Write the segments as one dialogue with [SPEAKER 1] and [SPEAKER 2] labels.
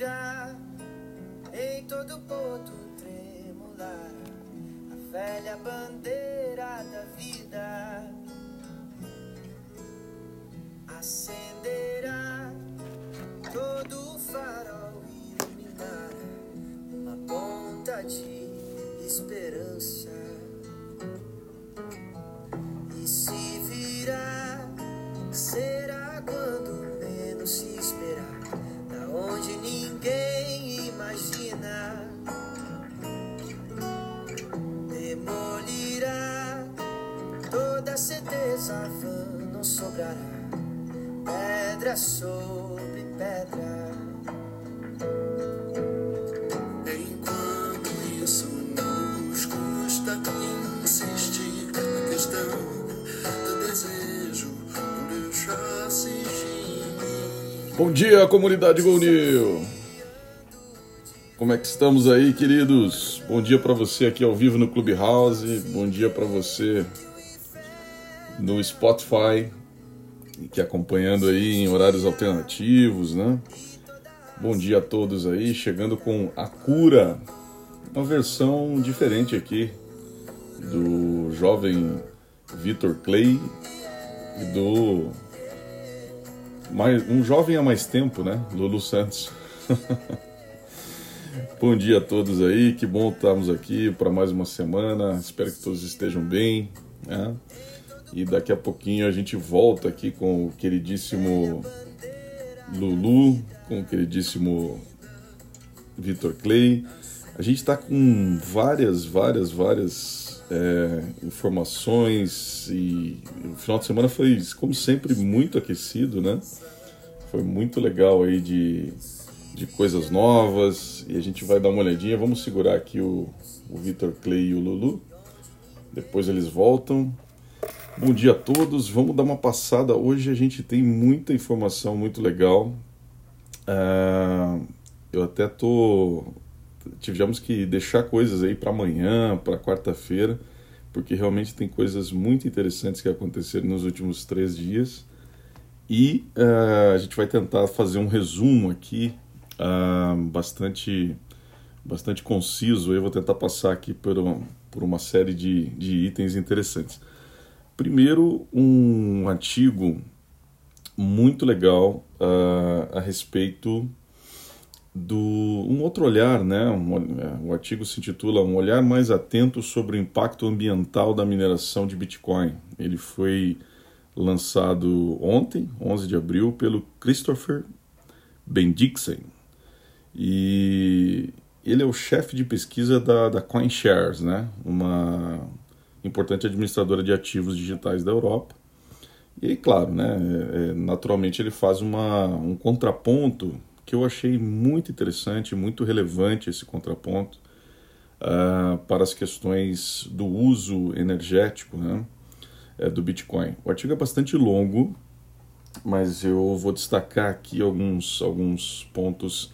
[SPEAKER 1] virá em todo ponto tremular. A velha bandeira da vida acenderá todo o farol iluminar uma ponta de esperança pedra sobre pedra
[SPEAKER 2] Enquanto isso nos custa insistir na questão do desejo não deixar-se gemir.
[SPEAKER 3] Bom dia, comunidade Gol New. Como é que estamos aí, queridos? Bom dia para você aqui ao vivo no Clubhouse. Bom dia para você no Spotify, que acompanhando aí em horários alternativos, né? Bom dia a todos aí, chegando com a cura, uma versão diferente aqui do jovem Vitor Clay e do mais, um jovem há mais tempo, né? Lulu Santos. Bom dia a todos aí, que bom estarmos aqui para mais uma semana. Espero que todos estejam bem. Né? E daqui a pouquinho a gente volta aqui com o queridíssimo Lulu, com o queridíssimo Vitor Clay. A gente está com várias, várias, várias é, informações e o final de semana foi, como sempre, muito aquecido, né? Foi muito legal aí de, de coisas novas e a gente vai dar uma olhadinha. Vamos segurar aqui o, o Vitor Clay e o Lulu. Depois eles voltam. Bom dia a todos. Vamos dar uma passada. Hoje a gente tem muita informação muito legal. Ah, eu até tô tivemos que deixar coisas aí para amanhã, para quarta-feira, porque realmente tem coisas muito interessantes que aconteceram nos últimos três dias. E ah, a gente vai tentar fazer um resumo aqui ah, bastante bastante conciso. Eu vou tentar passar aqui por uma, por uma série de, de itens interessantes. Primeiro, um artigo muito legal uh, a respeito do um outro olhar, né? Um, o artigo se intitula Um olhar mais atento sobre o impacto ambiental da mineração de Bitcoin. Ele foi lançado ontem, 11 de abril, pelo Christopher Bendixen. E ele é o chefe de pesquisa da, da CoinShares, né? Uma importante administradora de ativos digitais da Europa. E claro, né, é, naturalmente ele faz uma, um contraponto que eu achei muito interessante, muito relevante esse contraponto uh, para as questões do uso energético né, é, do Bitcoin. O artigo é bastante longo, mas eu vou destacar aqui alguns, alguns pontos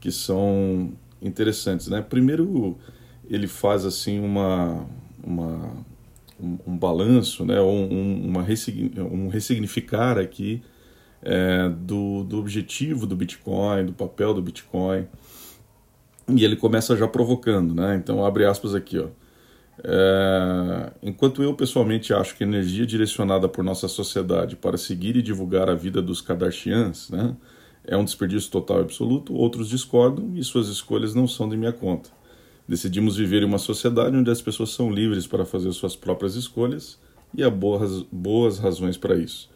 [SPEAKER 3] que são interessantes. Né? Primeiro, ele faz assim uma, uma, um, um balanço, né, um, uma um ressignificar aqui é, do, do objetivo do Bitcoin, do papel do Bitcoin. E ele começa já provocando, né? Então, abre aspas aqui, ó. É, enquanto eu pessoalmente acho que a energia direcionada por nossa sociedade para seguir e divulgar a vida dos Kardashians né, é um desperdício total e absoluto, outros discordam e suas escolhas não são de minha conta. Decidimos viver em uma sociedade onde as pessoas são livres para fazer suas próprias escolhas e há boas, boas razões para isso.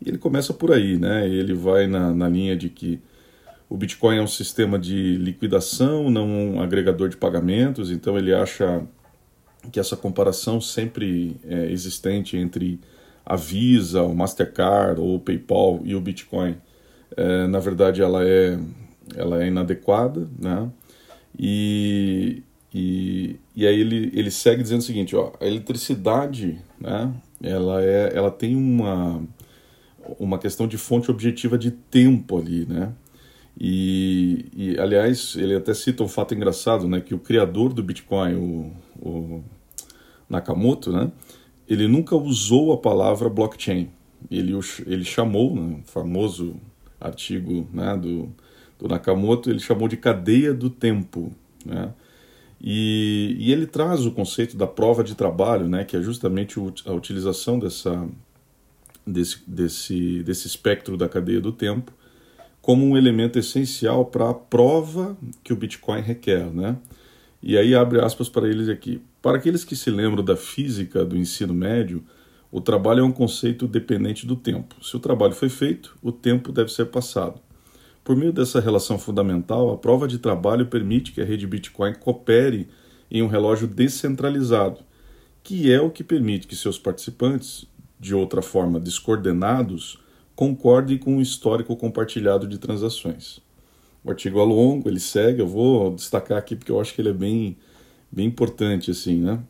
[SPEAKER 3] E ele começa por aí, né? Ele vai na, na linha de que o Bitcoin é um sistema de liquidação, não um agregador de pagamentos, então ele acha que essa comparação sempre é existente entre a Visa, o Mastercard ou o PayPal e o Bitcoin, é, na verdade ela é, ela é inadequada, né? E, e, e aí ele, ele segue dizendo o seguinte, ó, a eletricidade, né, ela, é, ela tem uma, uma questão de fonte objetiva de tempo ali, né? E, e, aliás, ele até cita um fato engraçado, né, que o criador do Bitcoin, o, o Nakamoto, né, ele nunca usou a palavra blockchain. Ele, ele chamou, né, famoso artigo né, do do Nakamoto, ele chamou de cadeia do tempo. Né? E, e, ele traz o conceito da prova de trabalho, né, que é justamente a utilização dessa, desse, desse, desse espectro da cadeia do tempo como um elemento essencial para a prova que o Bitcoin requer. Né? E aí abre aspas para eles aqui. Para aqueles que se lembram da física do ensino médio, o trabalho é um conceito dependente do tempo. Se o trabalho foi feito, o tempo deve ser passado. Por meio dessa relação fundamental, a prova de trabalho permite que a rede Bitcoin coopere em um relógio descentralizado, que é o que permite que seus participantes, de outra forma descoordenados, concordem com o histórico compartilhado de transações. O artigo é longo, ele segue, eu vou destacar aqui porque eu acho que ele é bem, bem importante assim, né?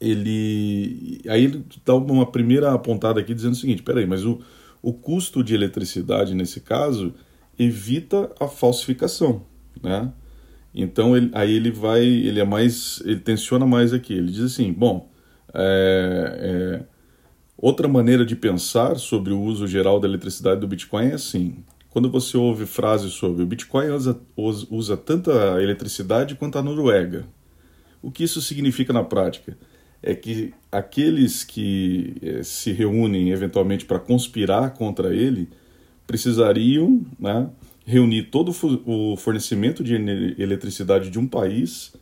[SPEAKER 3] Ele aí ele dá uma primeira apontada aqui dizendo o seguinte, peraí, mas o, o custo de eletricidade nesse caso evita a falsificação, né? Então ele, aí ele vai, ele é mais, ele tensiona mais aqui. Ele diz assim, bom, é, é, outra maneira de pensar sobre o uso geral da eletricidade do Bitcoin é assim: quando você ouve frases sobre o Bitcoin usa, usa tanta eletricidade quanto a Noruega. O que isso significa na prática? É que aqueles que eh, se reúnem eventualmente para conspirar contra ele precisariam né, reunir todo o fornecimento de eletricidade de um país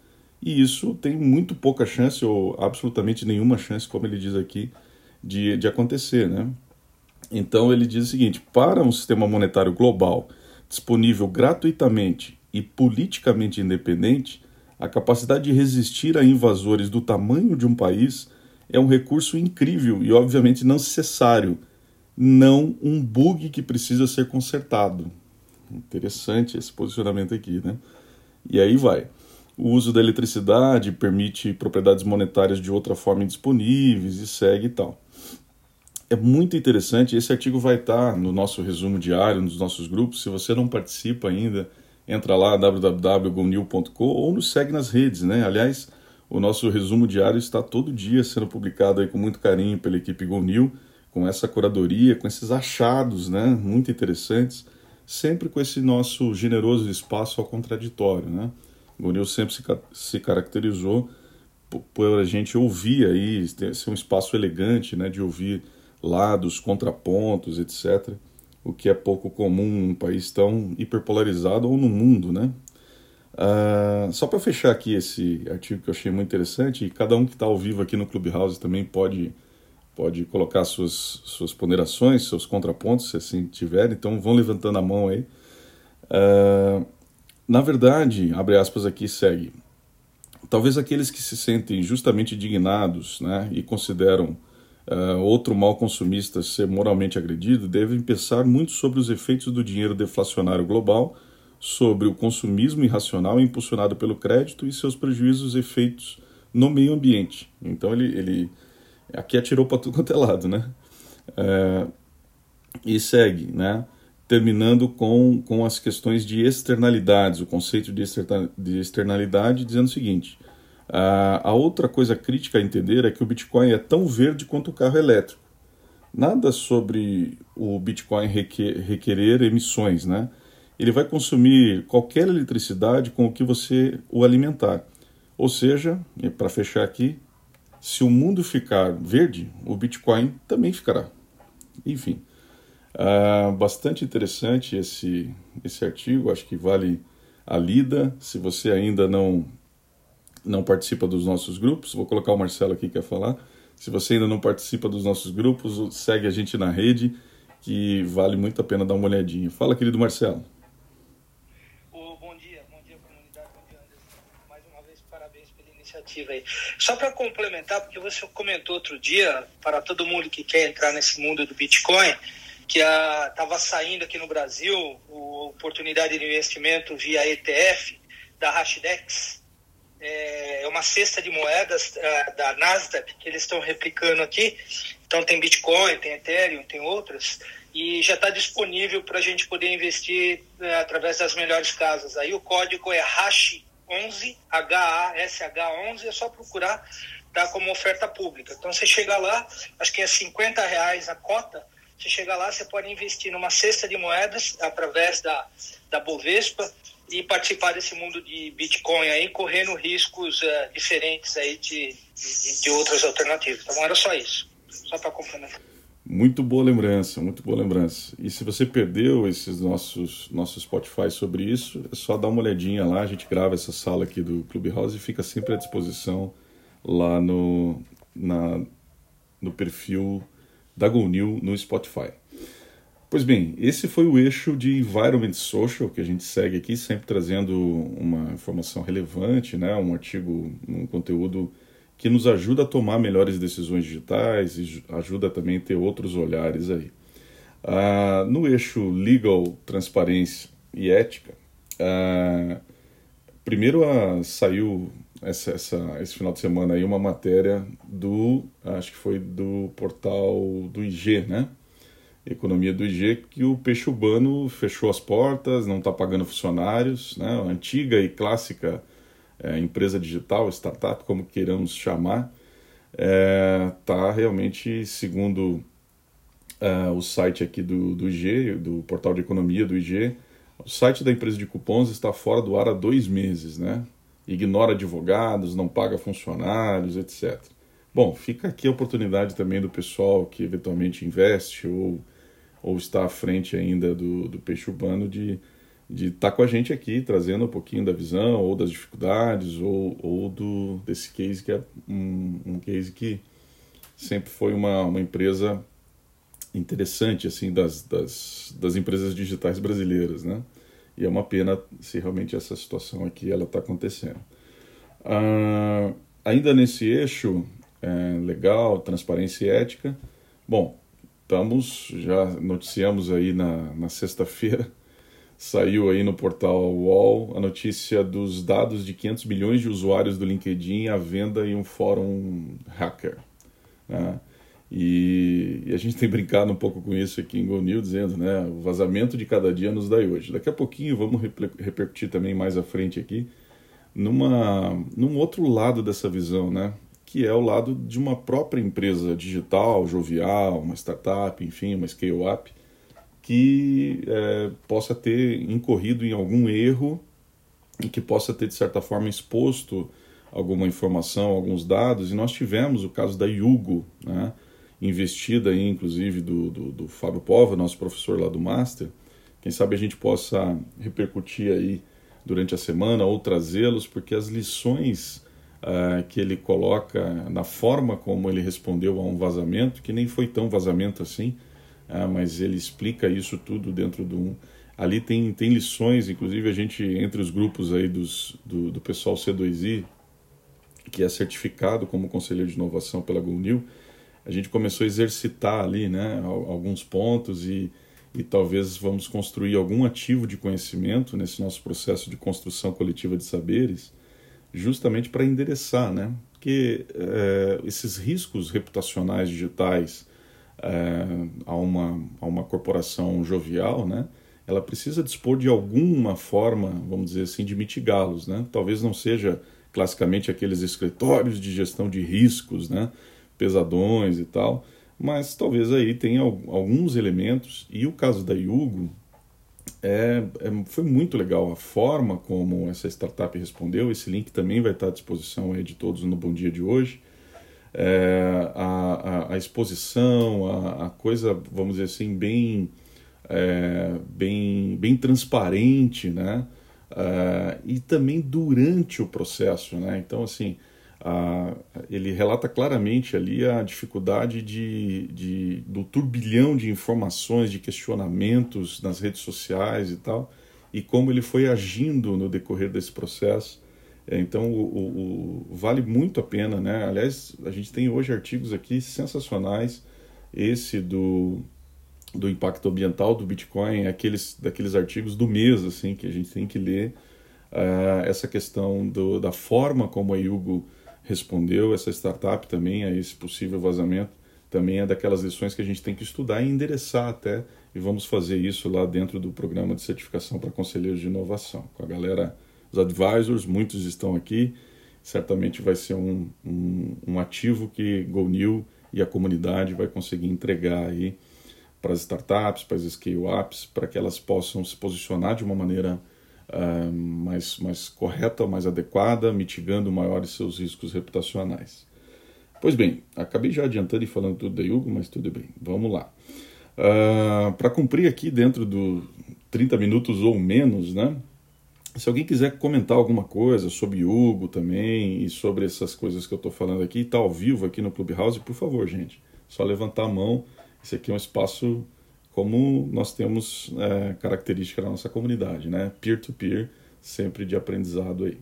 [SPEAKER 3] e isso tem muito pouca chance ou absolutamente nenhuma chance, como ele diz aqui, de, de acontecer, né? Então ele diz o seguinte: para um sistema monetário global disponível gratuitamente e politicamente independente, a capacidade de resistir a invasores do tamanho de um país é um recurso incrível e, obviamente, não necessário não um bug que precisa ser consertado. Interessante esse posicionamento aqui, né? E aí vai. O uso da eletricidade permite propriedades monetárias de outra forma indisponíveis e segue e tal. É muito interessante. Esse artigo vai estar no nosso resumo diário, nos nossos grupos. Se você não participa ainda, entra lá www.gonil.com ou nos segue nas redes, né? Aliás, o nosso resumo diário está todo dia sendo publicado aí com muito carinho pela equipe Gonil com essa curadoria, com esses achados né, muito interessantes, sempre com esse nosso generoso espaço ao contraditório. Né? Gonil sempre se, se caracterizou por, a gente ouvir aí, ser um espaço elegante né, de ouvir lados, contrapontos, etc., o que é pouco comum num país tão hiperpolarizado ou no mundo, né? Uh, só para fechar aqui esse artigo que eu achei muito interessante, e cada um que está ao vivo aqui no Clubhouse também pode pode colocar suas, suas ponderações, seus contrapontos, se assim tiver, então vão levantando a mão aí. Uh, na verdade, abre aspas aqui, segue. Talvez aqueles que se sentem justamente indignados né, e consideram uh, outro mal consumista ser moralmente agredido devem pensar muito sobre os efeitos do dinheiro deflacionário global, sobre o consumismo irracional impulsionado pelo crédito e seus prejuízos efeitos no meio ambiente. Então ele, ele aqui atirou para tudo quanto é lado, né? É, e segue, né? Terminando com, com as questões de externalidades, o conceito de externalidade, dizendo o seguinte: a, a outra coisa crítica a entender é que o Bitcoin é tão verde quanto o carro elétrico. Nada sobre o Bitcoin requer, requerer emissões, né? Ele vai consumir qualquer eletricidade com o que você o alimentar. Ou seja, para fechar aqui, se o mundo ficar verde, o Bitcoin também ficará. Enfim, uh, bastante interessante esse, esse artigo, acho que vale a lida. Se você ainda não, não participa dos nossos grupos, vou colocar o Marcelo aqui que quer falar. Se você ainda não participa dos nossos grupos, segue a gente na rede, que vale muito a pena dar uma olhadinha. Fala, querido Marcelo.
[SPEAKER 4] Iniciativa aí. Só para complementar, porque você comentou outro dia, para todo mundo que quer entrar nesse mundo do Bitcoin, que estava saindo aqui no Brasil a oportunidade de investimento via ETF da Hashdex. É, é uma cesta de moedas uh, da Nasdaq que eles estão replicando aqui. Então tem Bitcoin, tem Ethereum, tem outras. E já está disponível para a gente poder investir uh, através das melhores casas. Aí o código é Hash 11, HASH11, é só procurar tá, como oferta pública. Então você chega lá, acho que é 50 reais a cota, Você chega lá, você pode investir numa cesta de moedas através da, da Bovespa e participar desse mundo de Bitcoin aí, correndo riscos uh, diferentes aí de, de, de, outras alternativas. Então era só isso, só para complementar.
[SPEAKER 3] Muito boa lembrança, muito boa lembrança. E se você perdeu esses nossos nossos Spotify sobre isso, é só dar uma olhadinha lá. A gente grava essa sala aqui do Clubhouse e fica sempre à disposição lá no, na, no perfil da GoNew no Spotify. Pois bem, esse foi o eixo de Environment Social que a gente segue aqui, sempre trazendo uma informação relevante, né? um artigo, um conteúdo que nos ajuda a tomar melhores decisões digitais e ajuda também a ter outros olhares aí. Ah, no eixo Legal, Transparência e Ética, ah, primeiro ah, saiu essa, essa, esse final de semana aí uma matéria do, acho que foi do portal do IG, né? economia do IG, que o peixe urbano fechou as portas, não está pagando funcionários, né? A antiga e clássica é, empresa digital, startup, como queiramos chamar, está é, realmente, segundo é, o site aqui do, do IG, do portal de economia do IG, o site da empresa de cupons está fora do ar há dois meses, né? Ignora advogados, não paga funcionários, etc. Bom, fica aqui a oportunidade também do pessoal que eventualmente investe ou ou está à frente ainda do, do peixe urbano de de estar tá com a gente aqui trazendo um pouquinho da visão ou das dificuldades ou, ou do desse case que é um, um case que sempre foi uma, uma empresa interessante assim das, das, das empresas digitais brasileiras né? E é uma pena se realmente essa situação aqui ela está acontecendo. Ah, ainda nesse eixo é, legal transparência e ética bom estamos, já noticiamos aí na, na sexta-feira, saiu aí no portal UOL a notícia dos dados de 500 milhões de usuários do LinkedIn à venda em um fórum hacker. Né? E, e, a gente tem brincado um pouco com isso aqui em GoNew, dizendo, né, o vazamento de cada dia nos dá hoje. Daqui a pouquinho vamos repercutir também mais à frente aqui, numa, num outro lado dessa visão, né? que é o lado de uma própria empresa digital, jovial, uma startup, enfim, uma scale-up, que é, possa ter incorrido em algum erro e que possa ter, de certa forma, exposto alguma informação, alguns dados. E nós tivemos o caso da Yugo, né, investida aí, inclusive, do, do, do Fábio Pova, nosso professor lá do Master. Quem sabe a gente possa repercutir aí durante a semana ou trazê-los, porque as lições uh, que ele coloca na forma como ele respondeu a um vazamento, que nem foi tão vazamento assim, uh, mas ele explica isso tudo dentro de um. Ali tem, tem lições, inclusive a gente, entre os grupos aí dos, do, do pessoal C2I, que é certificado como conselheiro de inovação pela GoNew, a gente começou a exercitar ali né, alguns pontos e, e talvez vamos construir algum ativo de conhecimento nesse nosso processo de construção coletiva de saberes justamente para endereçar, né? Porque é, esses riscos reputacionais digitais é, a, uma, a uma corporação jovial, né? Ela precisa dispor de alguma forma, vamos dizer assim, de mitigá-los, né? Talvez não seja classicamente aqueles escritórios de gestão de riscos, né? Pesadões e tal, mas talvez aí tenha alguns elementos. E o caso da Yugo é, é, foi muito legal a forma como essa startup respondeu. Esse link também vai estar à disposição aí de todos no Bom Dia de hoje. É, a, a, a, exposição, a, a, coisa, vamos dizer assim, bem, é, bem, bem transparente, né? É, e também durante o processo, né? Então, assim, ele relata claramente ali a dificuldade de, de, do turbilhão de informações, de questionamentos nas redes sociais e tal, e como ele foi agindo no decorrer desse processo. É, então, o, o, o, vale muito a pena, né? Aliás, a gente tem hoje artigos aqui sensacionais. Esse do, do impacto ambiental do Bitcoin, aqueles daqueles artigos do mês, assim, que a gente tem que ler. Uh, essa questão do, da forma como a Yugo respondeu essa startup também a esse possível vazamento, também é daquelas lições que a gente tem que estudar e endereçar até, e vamos fazer isso lá dentro do programa de certificação para conselheiros de inovação. Com a galera, os advisors, muitos estão aqui, certamente vai ser um, um, um ativo que GoNew e a comunidade vai conseguir entregar aí para as startups, para as scale-ups, para que elas possam se posicionar de uma maneira uh, mais, mais correta, mais adequada, mitigando maiores seus riscos reputacionais. Pois bem, acabei já adiantando e falando tudo da Hugo, mas tudo bem, vamos lá. Uh, para cumprir aqui dentro do 30 minutos ou menos, né? Se alguém quiser comentar alguma coisa sobre Hugo também e sobre essas coisas que eu estou falando aqui, está ao vivo aqui no Clubhouse, por favor, gente, só levantar a mão. Esse aqui é um espaço como nós temos é, característica da nossa comunidade, né? Peer-to-peer, -peer, sempre de aprendizado aí.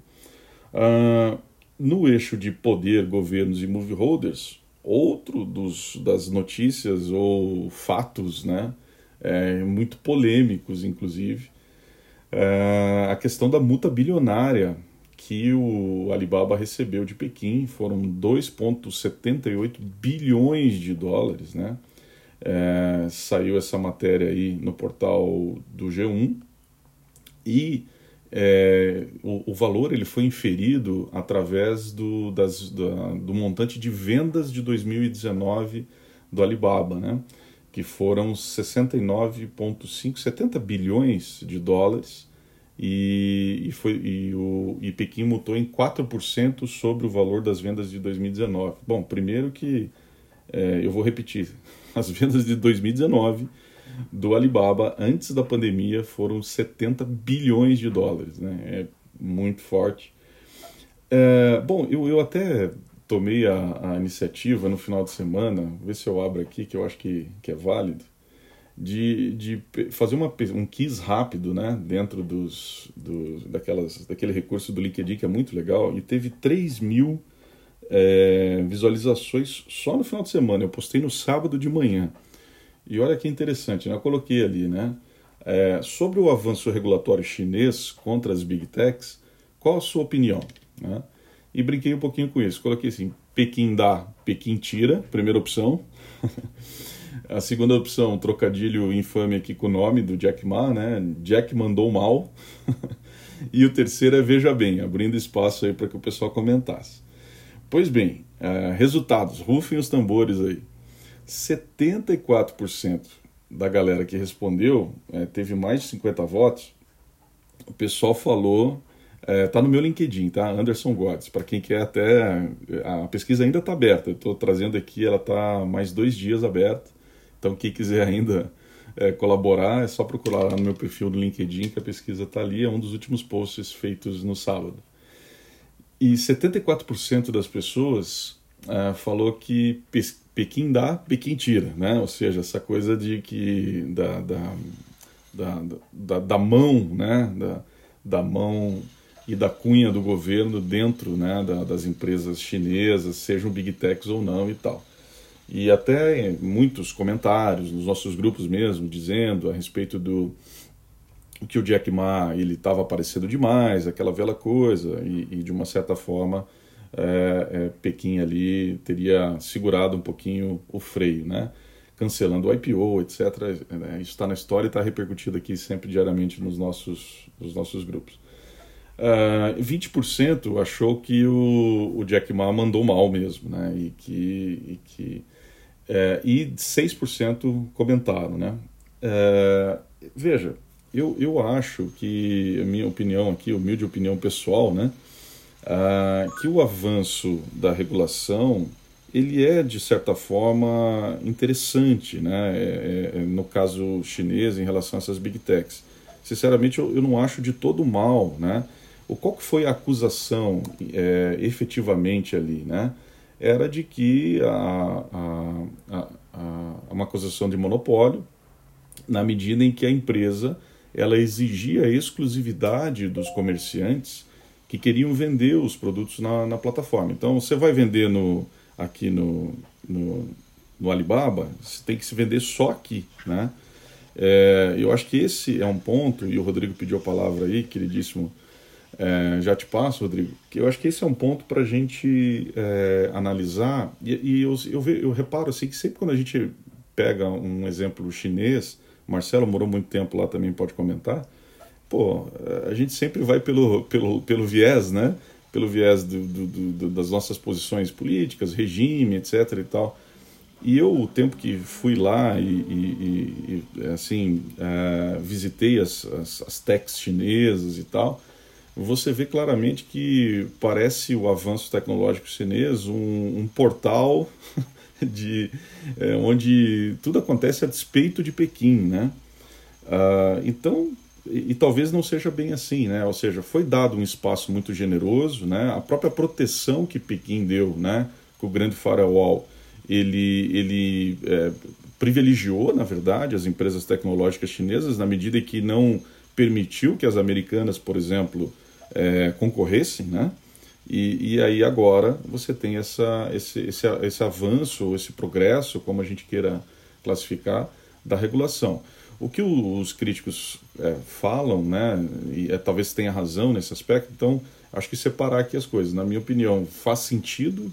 [SPEAKER 3] Uh, no eixo de poder, governos e movie holders, outro dos, das notícias ou fatos, né? É, muito polêmicos, inclusive, é a questão da multa bilionária que o Alibaba recebeu de Pequim foram 2,78 bilhões de dólares, né? É, saiu essa matéria aí no portal do G1 e é, o, o, valor ele foi inferido através do, das, da, do montante de vendas de 2019 do Alibaba, né? Que foram 69,5, 70 bilhões de dólares e, e, foi, e, o, e Pequim mutou em 4% sobre o valor das vendas de 2019. Bom, primeiro que é, eu vou repetir, as vendas de 2019 do Alibaba antes da pandemia foram 70 bilhões de dólares, né? É muito forte. É, bom, eu, eu até tomei a, a, iniciativa no final de semana, ver se eu abro aqui, que eu acho que, que é válido, de, de fazer uma, um quiz rápido, né, dentro dos, dos, daquelas, daquele recurso do LinkedIn que é muito legal, e teve 3 mil é, visualizações só no final de semana. Eu postei no sábado de manhã. E olha que interessante, né? eu coloquei ali, né? É, sobre o avanço regulatório chinês contra as big techs, qual a sua opinião? Né? E brinquei um pouquinho com isso. Coloquei assim: Pequim dá, Pequim tira, primeira opção. a segunda opção, trocadilho infame aqui com o nome do Jack Ma, né? Jack mandou mal. e o terceiro é Veja Bem, abrindo espaço aí para que o pessoal comentasse. Pois bem, uh, resultados, rufem os tambores aí. 74% da galera que respondeu é, teve mais de 50 votos. O pessoal falou, é, tá no meu LinkedIn, tá? Anderson Godes. Para quem quer até a pesquisa ainda está aberta. Eu estou trazendo aqui, ela está mais dois dias aberta. Então quem quiser ainda é, colaborar é só procurar lá no meu perfil do LinkedIn que a pesquisa está ali. É um dos últimos posts feitos no sábado. E 74% das pessoas uh, falou que Pequim dá, Pequim tira, né? Ou seja, essa coisa de que da, da, da, da, da mão, né? Da, da mão e da cunha do governo dentro né, da, das empresas chinesas, sejam big techs ou não e tal. E até muitos comentários nos nossos grupos mesmo, dizendo a respeito do que o Jack Ma ele estava aparecendo demais, aquela velha coisa, e, e de uma certa forma é, é, Pequim ali teria segurado um pouquinho o freio, né? cancelando o IPO, etc. É, isso está na história e está repercutido aqui sempre diariamente nos nossos, nos nossos grupos. Uh, 20% achou que o, o, Jack Ma mandou mal mesmo, né? E que, e, que, é, e 6% comentaram, né? É, veja, eu, eu acho que, a minha opinião aqui, humilde opinião pessoal, né? ah, que o avanço da regulação ele é de certa forma interessante, né? É, é, no caso chinês em relação a essas big techs. Sinceramente, eu, eu não acho de todo mal, né? Qual que foi a acusação é, efetivamente ali, né? Era de que a, a, a, a, uma acusação de monopólio, na medida em que a empresa ela exigia a exclusividade dos comerciantes que queriam vender os produtos na, na plataforma. Então, você vai vender no, aqui no, no, no Alibaba, você tem que se vender só aqui, né? É, eu acho que esse é um ponto, e o Rodrigo pediu a palavra aí, queridíssimo, é, já te passo, Rodrigo, que eu acho que esse é um ponto para a gente é, analisar, e, e eu, eu, ve, eu, reparo assim que sempre quando a gente pega um exemplo chinês, Marcelo morou muito tempo lá também, pode comentar, pô, a gente sempre vai pelo, pelo, pelo viés, né? Pelo viés do, do, do, das nossas posições políticas, regime, etc. e tal. E eu, o tempo que fui lá e, e, e assim, uh, visitei as, as, as techs chinesas e tal, você vê claramente que parece o avanço tecnológico chinês um, um portal de é, onde tudo acontece a despeito de Pequim, né? Uh, então, e, e, talvez não seja bem assim, né? Ou seja, foi dado um espaço muito generoso, né? A própria proteção que Pequim deu, né? Com o grande firewall, ele, ele é, privilegiou, na verdade, as empresas tecnológicas chinesas na medida em que não permitiu que as americanas, por exemplo, é, concorressem, né? E, e, aí agora você tem essa, esse, esse, esse avanço, esse progresso, como a gente queira classificar, da regulação. O que os críticos é, falam, né, e é, talvez tenha razão nesse aspecto, então acho que separar aqui as coisas. Na minha opinião, faz sentido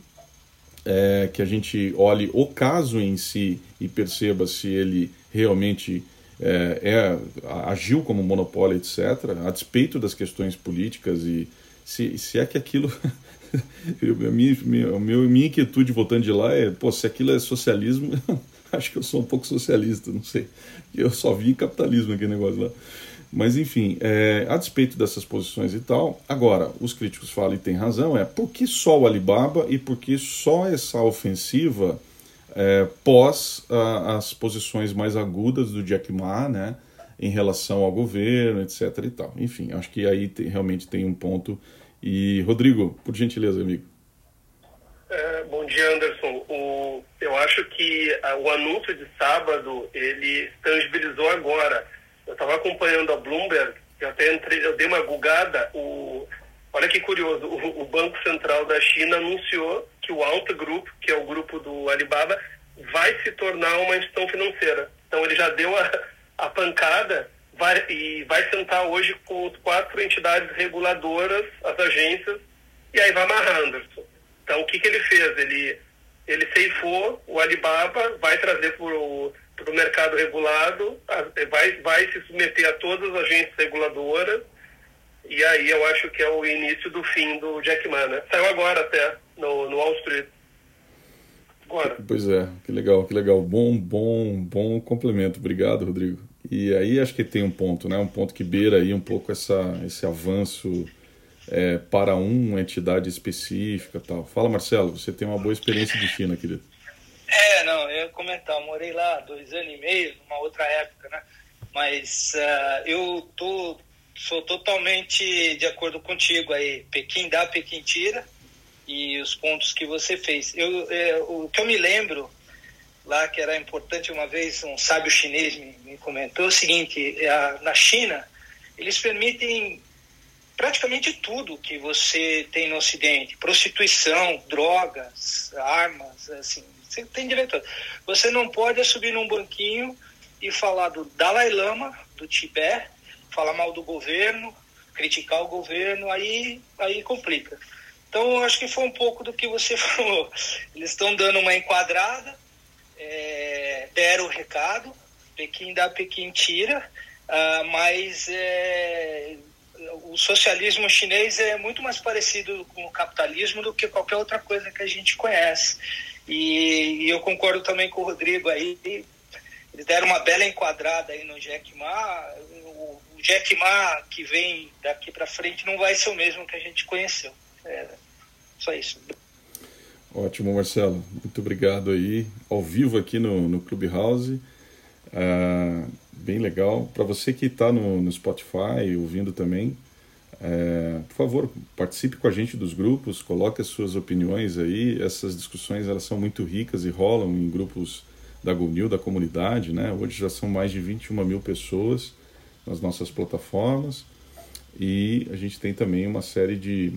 [SPEAKER 3] é, que a gente olhe o caso em si e perceba se ele realmente é, é, agiu como monopólio, etc., a despeito das questões políticas e se, se é que aquilo. a minha, minha, minha inquietude voltando de lá é, pô, se aquilo é socialismo, acho que eu sou um pouco socialista, não sei. Eu só vi capitalismo aquele negócio lá. Mas enfim, é, a despeito dessas posições e tal, agora, os críticos falam e tem razão, é por que só o Alibaba e por que só essa ofensiva é, pós a, as posições mais agudas do Jack Ma, né, em relação ao governo, etc e tal. Enfim, acho que aí tem, realmente tem um ponto. E, Rodrigo, por gentileza, amigo.
[SPEAKER 5] É, bom dia, Anderson. O, eu acho que a, o anúncio de sábado, ele tangibilizou agora. Eu estava acompanhando a Bloomberg, eu até entrei, eu dei uma bugada, o, olha que curioso, o, o Banco Central da China anunciou que o Alta Group, que é o grupo do Alibaba, vai se tornar uma instituição financeira. Então ele já deu a, a pancada vai, e vai sentar hoje com as quatro entidades reguladoras, as agências, e aí vai amarrando. Então o que, que ele fez? Ele, ele ceifou o Alibaba, vai trazer para o mercado regulado, vai, vai se submeter a todas as agências reguladoras, e aí eu acho que é o início do fim do Jack Ma, né? Saiu agora até no, no Wall Street. Agora.
[SPEAKER 3] Pois é, que legal, que legal. Bom, bom, bom complemento. Obrigado, Rodrigo. E aí acho que tem um ponto, né? Um ponto que beira aí um pouco essa, esse avanço é, para uma entidade específica tal. Fala, Marcelo, você tem uma boa experiência de China, querido.
[SPEAKER 4] É, não, eu ia comentar, eu morei lá dois anos e meio, numa outra época, né? Mas uh, eu tô, sou totalmente de acordo contigo aí. Pequim dá, Pequim tira e os pontos que você fez. Eu, é, o que eu me lembro lá que era importante uma vez um sábio chinês me, me comentou o seguinte: é, a, na China eles permitem praticamente tudo que você tem no Ocidente: prostituição, drogas, armas, assim, você tem direito. Você não pode subir num banquinho e falar do Dalai Lama, do Tibete, falar mal do governo, criticar o governo, aí, aí complica. Então, acho que foi um pouco do que você falou. Eles estão dando uma enquadrada, é, deram o recado, Pequim dá, Pequim tira, uh, mas é, o socialismo chinês é muito mais parecido com o capitalismo do que qualquer outra coisa que a gente conhece. E, e eu concordo também com o Rodrigo aí, eles deram uma bela enquadrada aí no Jack Ma. Jack Ma que vem daqui para frente não vai ser o mesmo que a gente conheceu. É, só isso.
[SPEAKER 3] Ótimo, Marcelo. Muito obrigado aí. Ao vivo aqui no, no Clubhouse. Ah, bem legal. Para você que está no, no, Spotify, ouvindo também, é, por favor, participe com a gente dos grupos, coloque as suas opiniões aí. Essas discussões elas são muito ricas e rolam em grupos da GoNew, da comunidade. Né? Hoje já são mais de 21 mil pessoas nas nossas plataformas. E a gente tem também uma série de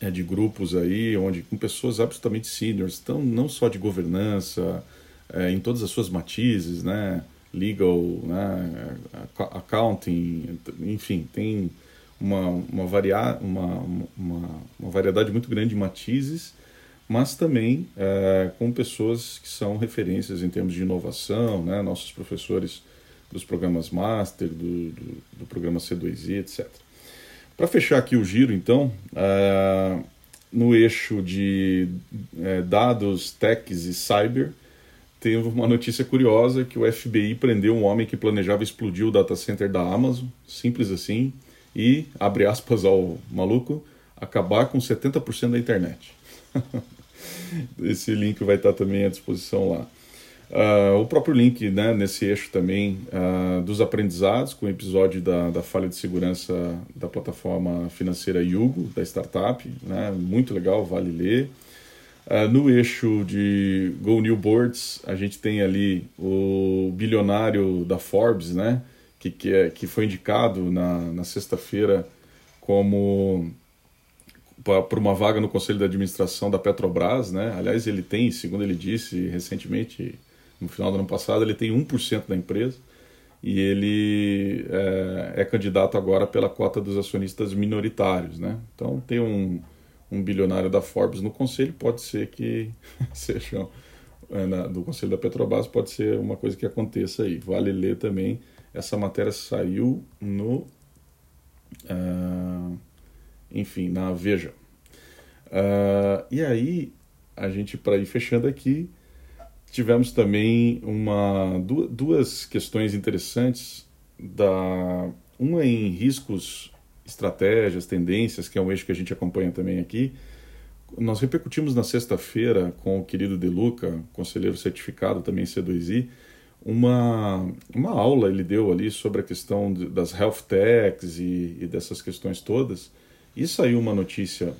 [SPEAKER 3] é, de grupos aí, onde com pessoas absolutamente seniors, então não só de governança, é, em todas as suas matizes, né, legal, né, accounting, enfim, tem uma, uma, varia, uma, uma, uma variedade muito grande de matizes, mas também é, com pessoas que são referências em termos de inovação, né, nossos professores dos programas Master, do, do, do programa C2I, etc. Para fechar aqui o giro, então, uh, no eixo de uh, dados, techs e cyber, teve uma notícia curiosa que o FBI prendeu um homem que planejava explodir o data center da Amazon, simples assim, e, abre aspas ao maluco, acabar com 70% da internet. Esse link vai estar também à disposição lá. Uh, o próprio link né, nesse eixo também uh, dos aprendizados, com o episódio da, da falha de segurança da plataforma financeira Yugo, da startup, né, muito legal, vale ler. Uh, no eixo de Go New Boards, a gente tem ali o bilionário da Forbes, né, que, que, é, que foi indicado na, na sexta-feira como para uma vaga no conselho de administração da Petrobras, né? Aliás, ele tem, segundo ele disse recentemente, no final do ano passado, ele tem 1% da empresa e ele é, é, candidato agora pela cota dos acionistas minoritários, né? Então tem um, um bilionário da Forbes no conselho, pode ser que seja é, na, do conselho da Petrobras, pode ser uma coisa que aconteça aí. Vale ler também, essa matéria saiu no... Uh, enfim, na Veja. Uh, e aí, a gente, para ir fechando aqui, tivemos também uma, duas questões interessantes. Da, uma em riscos, estratégias, tendências, que é um eixo que a gente acompanha também aqui. Nós repercutimos na sexta-feira com o querido Deluca, conselheiro certificado também C2I, uma, uma aula ele deu ali sobre a questão das health techs e, e dessas questões todas. E saiu uma notícia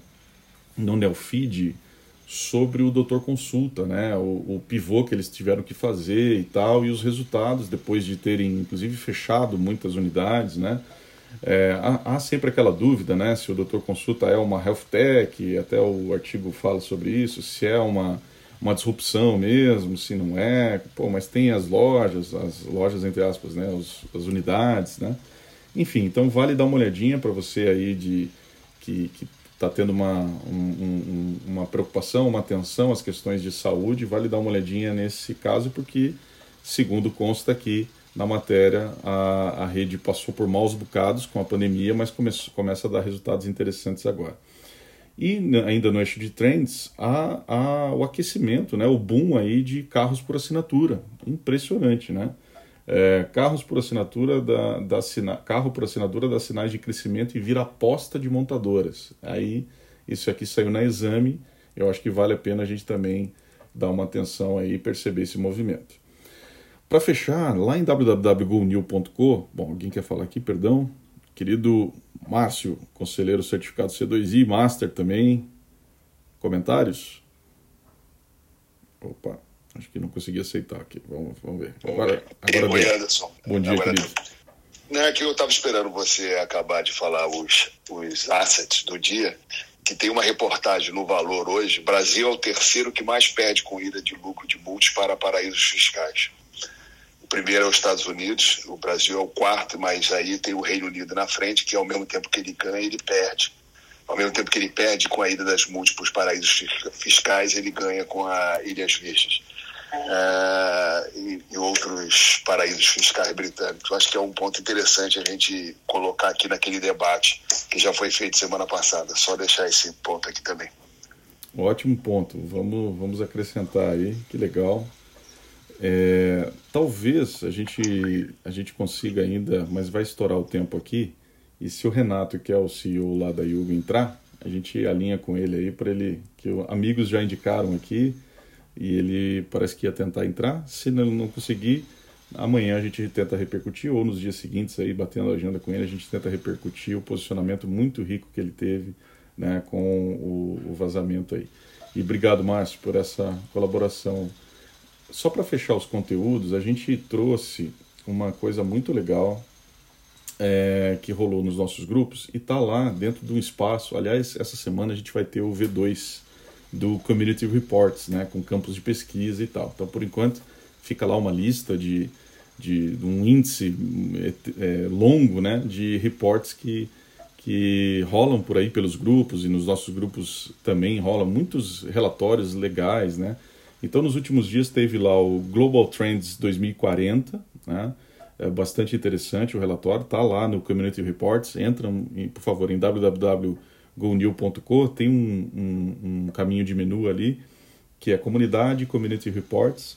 [SPEAKER 3] no Neofeed sobre o doutor consulta, né? O, o, pivô que eles tiveram que fazer e tal, e os resultados depois de terem inclusive fechado muitas unidades, né? É, há, há, sempre aquela dúvida, né? Se o doutor consulta é uma health tech, até o artigo fala sobre isso, se é uma uma disrupção mesmo, se não é, pô, mas tem as lojas, as lojas entre aspas, né? Os, as unidades, né? Enfim, então vale dar uma olhadinha para você aí de que está tendo uma, um, um, uma preocupação, uma atenção às questões de saúde, vale dar uma olhadinha nesse caso, porque, segundo consta aqui na matéria, a, a rede passou por maus bocados com a pandemia, mas come, começa a dar resultados interessantes agora. E ainda no eixo de trends, há, há o aquecimento, né, o boom aí de carros por assinatura. Impressionante, né? É, carros por assinatura da, da sina, carro por assinatura dá sinais de crescimento e vira aposta de montadoras. Aí isso aqui saiu na exame. Eu acho que vale a pena a gente também dar uma atenção aí e perceber esse movimento. Para fechar, lá em www.gonew.com, bom, alguém quer falar aqui, perdão, querido Márcio, conselheiro certificado C2I, Master também, comentários? Que não consegui aceitar aqui. Vamos, vamos ver. Agora, agora
[SPEAKER 6] Oi, Anderson.
[SPEAKER 3] Bom dia, agora, querido.
[SPEAKER 6] Não é que eu estava esperando você acabar de falar os, os assets do dia, que tem uma reportagem no Valor hoje. Brasil é o terceiro que mais perde com ida de lucro de multas para paraísos fiscais. O primeiro é os Estados Unidos, o Brasil é o quarto, mas aí tem o Reino Unido na frente, que ao mesmo tempo que ele ganha, ele perde. Ao mesmo tempo que ele perde com a ida das múltiplos paraísos fiscais, ele ganha com a Ilhas Virgens uh, e, outros paraísos fiscais britânicos. Acho que é um ponto interessante a gente colocar aqui naquele debate que já foi feito semana passada. Só deixar esse ponto aqui também.
[SPEAKER 3] Ótimo ponto. Vamos, vamos acrescentar aí. Que legal. É, talvez a gente, a gente consiga ainda, mas vai estourar o tempo aqui. E se o Renato, que é o CEO lá da Yugo, entrar, a gente alinha com ele aí para ele, que amigos já indicaram aqui, e ele parece que ia tentar entrar. Se ele não conseguir, amanhã a gente tenta repercutir, ou nos dias seguintes, aí, batendo a agenda com ele, a gente tenta repercutir o posicionamento muito rico que ele teve né, com o, o vazamento aí. E obrigado, Márcio, por essa colaboração. Só para fechar os conteúdos, a gente trouxe uma coisa muito legal é, que rolou nos nossos grupos e está lá dentro do espaço. Aliás, essa semana a gente vai ter o V2 do Community Reports, né, com campos de pesquisa e tal. Então, por enquanto, fica lá uma lista de, de, de um índice é, longo né, de reports que, que rolam por aí pelos grupos e nos nossos grupos também rolam muitos relatórios legais, né? Então, nos últimos dias teve lá o Global Trends 2040, né? É bastante interessante o relatório, está lá no Community Reports. Entram, por favor, em www gonew.co, tem um, um, um, caminho de menu ali, que é comunidade, community reports,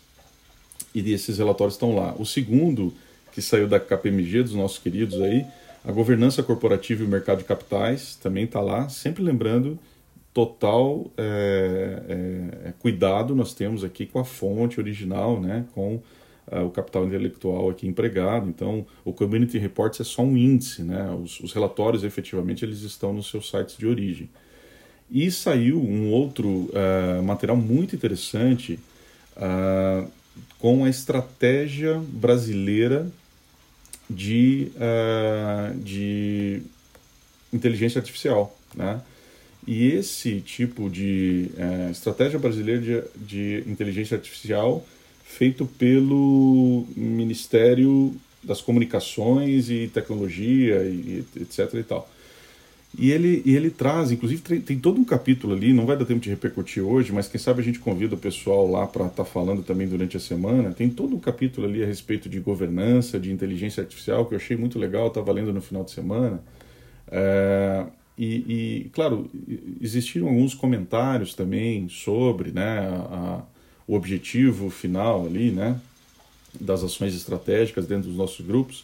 [SPEAKER 3] E esses relatórios estão lá. O segundo, que saiu da KPMG, dos nossos queridos aí, a governança corporativa e o mercado de capitais, também está lá. Sempre lembrando, total é, é, cuidado nós temos aqui com a fonte original, né? com uh, o capital intelectual aqui empregado. Então, o Community Reports é só um índice, né? Os, os, relatórios, efetivamente, eles estão nos seus sites de origem. E saiu um outro uh, material muito interessante uh, com a estratégia brasileira de, de inteligência artificial, né? E esse tipo de estratégia brasileira de, de inteligência artificial feito pelo Ministério das Comunicações e Tecnologia e, etc e tal. E ele, e ele traz, inclusive tem, tem, todo um capítulo ali, não vai dar tempo de repercutir hoje, mas quem sabe a gente convida o pessoal lá para estar tá falando também durante a semana. Tem todo um capítulo ali a respeito de governança, de inteligência artificial, que eu achei muito legal, estava lendo no final de semana. É, e, e, claro, existiram alguns comentários também sobre né, a, o objetivo final ali, né, das ações estratégicas dentro dos nossos grupos.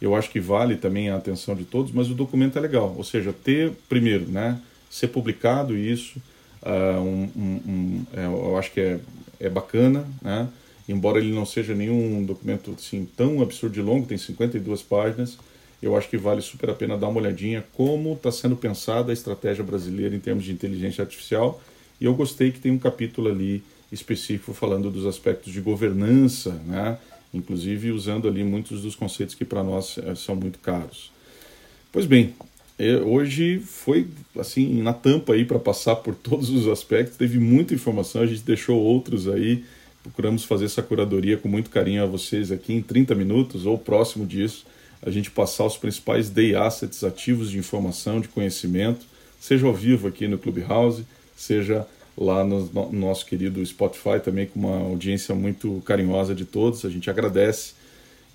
[SPEAKER 3] Eu acho que vale também a atenção de todos, mas o documento é legal, ou seja, ter primeiro, né, ser publicado isso, uh, um, um, um, é, eu acho que é, é bacana, né, embora ele não seja nenhum documento assim tão absurdo de longo, tem 52 páginas, eu acho que vale super a pena dar uma olhadinha como está sendo pensada a estratégia brasileira em termos de inteligência artificial. E eu gostei que tem um capítulo ali específico falando dos aspectos de governança, né? inclusive usando ali muitos dos conceitos que para nós eh, são muito caros. Pois bem, eh, hoje foi assim na tampa aí para passar por todos os aspectos, teve muita informação, a gente deixou outros aí, procuramos fazer essa curadoria com muito carinho a vocês aqui em 30 minutos ou próximo disso, a gente passar os principais day assets ativos de informação, de conhecimento, seja ao vivo aqui no Clubhouse, seja lá no, no, nosso querido Spotify também com uma audiência muito carinhosa de todos. A gente agradece.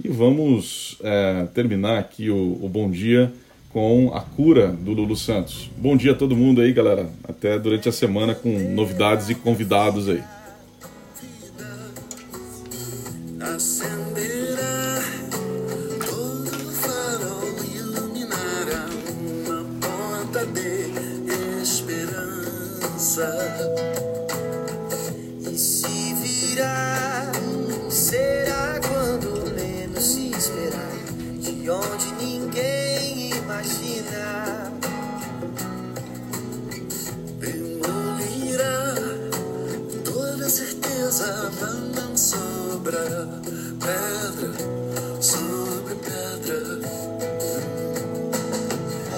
[SPEAKER 3] E vamos é, terminar aqui o, o Bom Dia com a cura do Lulu Santos. Bom dia a todo mundo aí, galera. Até durante a semana com novidades e convidados aí.